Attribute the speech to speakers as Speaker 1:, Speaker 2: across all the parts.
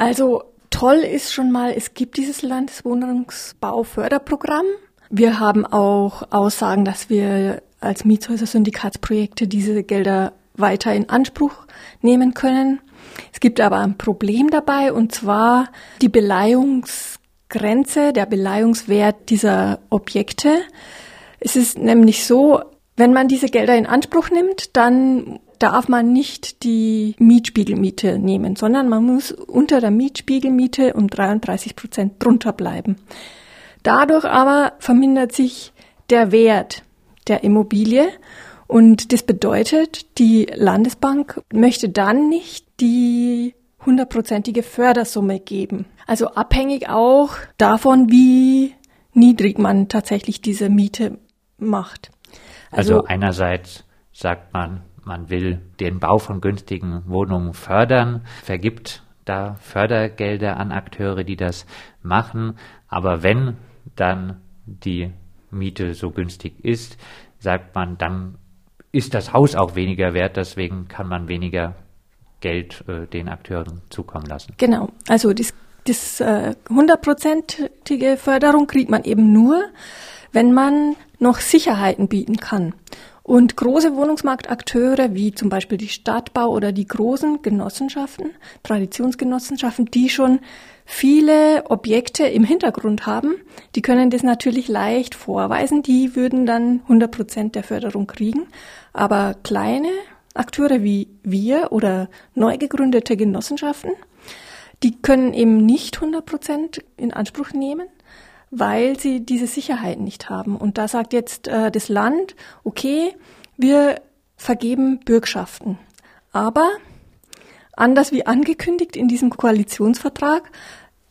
Speaker 1: Also toll ist schon mal, es gibt dieses Landeswohnungsbauförderprogramm. Wir haben auch Aussagen, dass wir als Mietshäuser-Syndikatsprojekte diese Gelder weiter in Anspruch nehmen können. Es gibt aber ein Problem dabei und zwar die Beleihungsgrenze, der Beleihungswert dieser Objekte. Es ist nämlich so, wenn man diese Gelder in Anspruch nimmt, dann darf man nicht die Mietspiegelmiete nehmen, sondern man muss unter der Mietspiegelmiete um 33 Prozent drunter bleiben. Dadurch aber vermindert sich der Wert der Immobilie und das bedeutet, die Landesbank möchte dann nicht die hundertprozentige Fördersumme geben. Also abhängig auch davon, wie niedrig man tatsächlich diese Miete macht.
Speaker 2: Also, also einerseits sagt man, man will den Bau von günstigen Wohnungen fördern, vergibt da Fördergelder an Akteure, die das machen. Aber wenn dann die Miete so günstig ist, sagt man, dann ist das Haus auch weniger wert, deswegen kann man weniger Geld äh, den Akteuren zukommen lassen.
Speaker 1: Genau, also das, das äh, hundertprozentige Förderung kriegt man eben nur, wenn man noch Sicherheiten bieten kann. Und große Wohnungsmarktakteure wie zum Beispiel die Stadtbau oder die großen Genossenschaften, Traditionsgenossenschaften, die schon viele Objekte im Hintergrund haben, die können das natürlich leicht vorweisen. Die würden dann 100 Prozent der Förderung kriegen. Aber kleine Akteure wie wir oder neu gegründete Genossenschaften, die können eben nicht 100 Prozent in Anspruch nehmen weil sie diese Sicherheit nicht haben. Und da sagt jetzt äh, das Land, okay, wir vergeben Bürgschaften. Aber anders wie angekündigt in diesem Koalitionsvertrag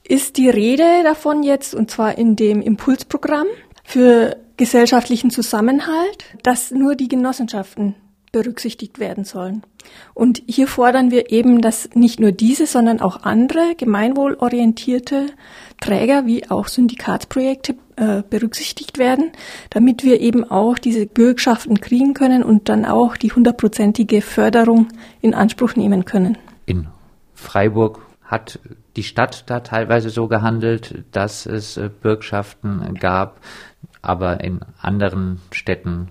Speaker 1: ist die Rede davon jetzt, und zwar in dem Impulsprogramm für gesellschaftlichen Zusammenhalt, dass nur die Genossenschaften berücksichtigt werden sollen. Und hier fordern wir eben, dass nicht nur diese, sondern auch andere gemeinwohlorientierte Träger wie auch Syndikatsprojekte äh, berücksichtigt werden, damit wir eben auch diese Bürgschaften kriegen können und dann auch die hundertprozentige Förderung in Anspruch nehmen können.
Speaker 2: In Freiburg hat die Stadt da teilweise so gehandelt, dass es äh, Bürgschaften gab, aber in anderen Städten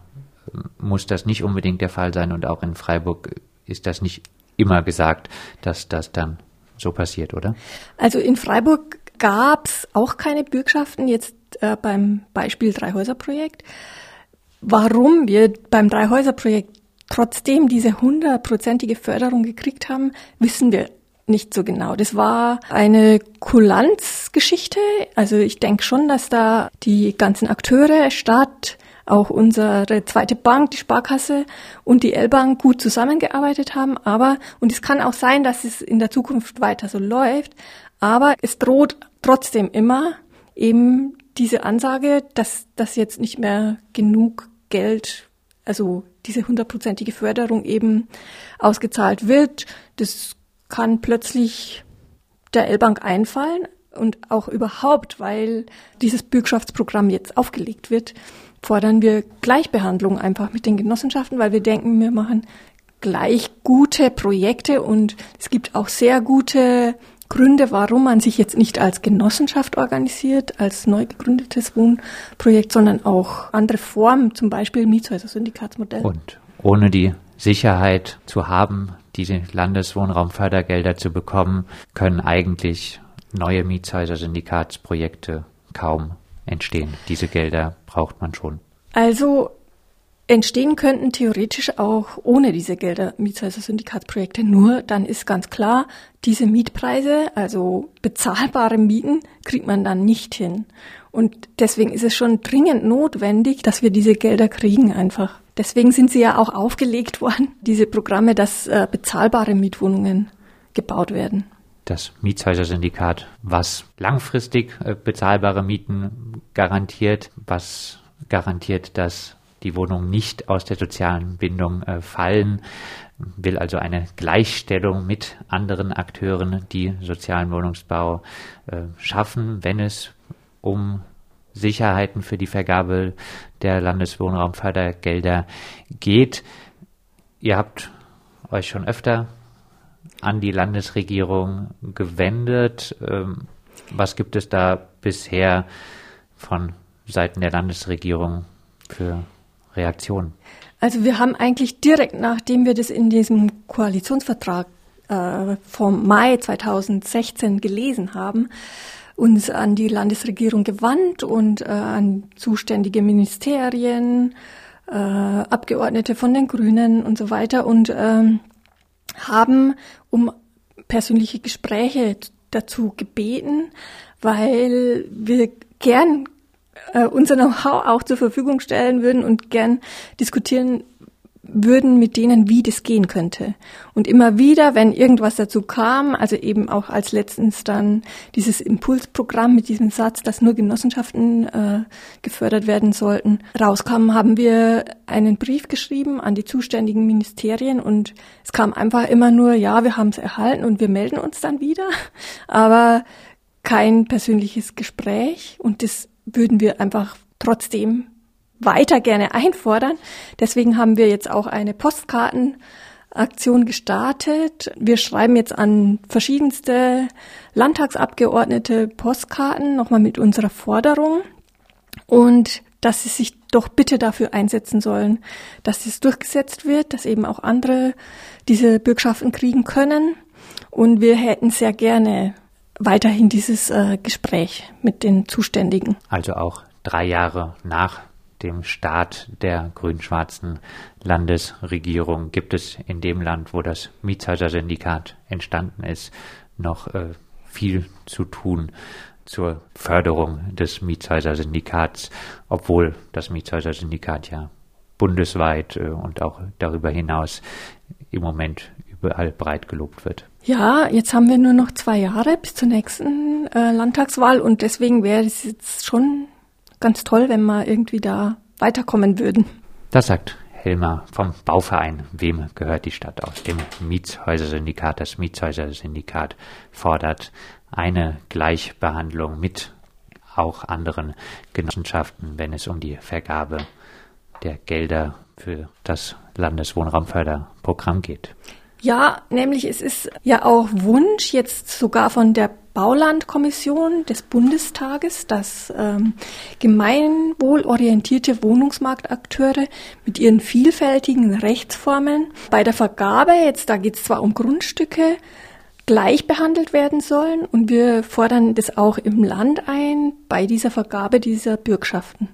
Speaker 2: muss das nicht unbedingt der Fall sein und auch in Freiburg ist das nicht immer gesagt, dass das dann so passiert, oder?
Speaker 1: Also in Freiburg gab es auch keine Bürgschaften, jetzt äh, beim Beispiel Dreihäuser-Projekt. Warum wir beim Dreihäuser-Projekt trotzdem diese hundertprozentige Förderung gekriegt haben, wissen wir nicht so genau. Das war eine Kulanzgeschichte. Also ich denke schon, dass da die ganzen Akteure, Stadt, auch unsere zweite Bank, die Sparkasse und die L-Bank gut zusammengearbeitet haben. Aber, und es kann auch sein, dass es in der Zukunft weiter so läuft, aber es droht trotzdem immer eben diese Ansage, dass das jetzt nicht mehr genug Geld, also diese hundertprozentige Förderung eben ausgezahlt wird. Das kann plötzlich der L-Bank einfallen und auch überhaupt, weil dieses Bürgschaftsprogramm jetzt aufgelegt wird fordern wir Gleichbehandlung einfach mit den Genossenschaften, weil wir denken, wir machen gleich gute Projekte und es gibt auch sehr gute Gründe, warum man sich jetzt nicht als Genossenschaft organisiert, als neu gegründetes Wohnprojekt, sondern auch andere Formen, zum Beispiel Mietshäuser-Syndikatsmodell.
Speaker 2: Und ohne die Sicherheit zu haben, diese Landeswohnraumfördergelder zu bekommen, können eigentlich neue Mietshäuser-Syndikatsprojekte kaum entstehen. Diese Gelder braucht man schon.
Speaker 1: Also entstehen könnten theoretisch auch ohne diese Gelder Mietshäuser-Syndikatsprojekte. Nur dann ist ganz klar, diese Mietpreise, also bezahlbare Mieten, kriegt man dann nicht hin. Und deswegen ist es schon dringend notwendig, dass wir diese Gelder kriegen einfach. Deswegen sind sie ja auch aufgelegt worden, diese Programme, dass äh, bezahlbare Mietwohnungen gebaut werden
Speaker 2: das Mietshäuser-Syndikat, was langfristig äh, bezahlbare Mieten garantiert, was garantiert, dass die Wohnungen nicht aus der sozialen Bindung äh, fallen, will also eine Gleichstellung mit anderen Akteuren, die sozialen Wohnungsbau äh, schaffen, wenn es um Sicherheiten für die Vergabe der Landeswohnraumfördergelder geht. Ihr habt euch schon öfter an die Landesregierung gewendet. Ähm, was gibt es da bisher von Seiten der Landesregierung für Reaktionen?
Speaker 1: Also wir haben eigentlich direkt nachdem wir das in diesem Koalitionsvertrag äh, vom Mai 2016 gelesen haben, uns an die Landesregierung gewandt und äh, an zuständige Ministerien, äh, Abgeordnete von den Grünen und so weiter und ähm, haben um persönliche Gespräche dazu gebeten, weil wir gern äh, unser Know-how auch zur Verfügung stellen würden und gern diskutieren würden mit denen, wie das gehen könnte. Und immer wieder, wenn irgendwas dazu kam, also eben auch als letztens dann dieses Impulsprogramm mit diesem Satz, dass nur Genossenschaften äh, gefördert werden sollten, rauskam, haben wir einen Brief geschrieben an die zuständigen Ministerien und es kam einfach immer nur, ja, wir haben es erhalten und wir melden uns dann wieder, aber kein persönliches Gespräch und das würden wir einfach trotzdem weiter gerne einfordern. Deswegen haben wir jetzt auch eine Postkartenaktion gestartet. Wir schreiben jetzt an verschiedenste Landtagsabgeordnete Postkarten nochmal mit unserer Forderung und dass sie sich doch bitte dafür einsetzen sollen, dass es durchgesetzt wird, dass eben auch andere diese Bürgschaften kriegen können. Und wir hätten sehr gerne weiterhin dieses äh, Gespräch mit den Zuständigen.
Speaker 2: Also auch drei Jahre nach dem Start der grün-schwarzen Landesregierung gibt es in dem Land, wo das Mietshäuser-Syndikat entstanden ist, noch äh, viel zu tun zur Förderung des Mietshäuser-Syndikats, obwohl das Mietshäuser-Syndikat ja bundesweit äh, und auch darüber hinaus im Moment überall breit gelobt wird.
Speaker 1: Ja, jetzt haben wir nur noch zwei Jahre bis zur nächsten äh, Landtagswahl und deswegen wäre es jetzt schon ganz toll, wenn wir irgendwie da weiterkommen würden.
Speaker 2: Das sagt Helmer vom Bauverein. Wem gehört die Stadt aus dem Mietshäuser-Syndikat? Das Mietshäuser-Syndikat fordert eine Gleichbehandlung mit auch anderen Genossenschaften, wenn es um die Vergabe der Gelder für das Landeswohnraumförderprogramm geht.
Speaker 1: Ja, nämlich es ist ja auch Wunsch jetzt sogar von der Baulandkommission des Bundestages, dass ähm, gemeinwohlorientierte Wohnungsmarktakteure mit ihren vielfältigen Rechtsformen bei der Vergabe, jetzt da geht es zwar um Grundstücke, gleich behandelt werden sollen und wir fordern das auch im Land ein bei dieser Vergabe dieser Bürgschaften.